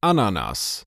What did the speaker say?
Ananas.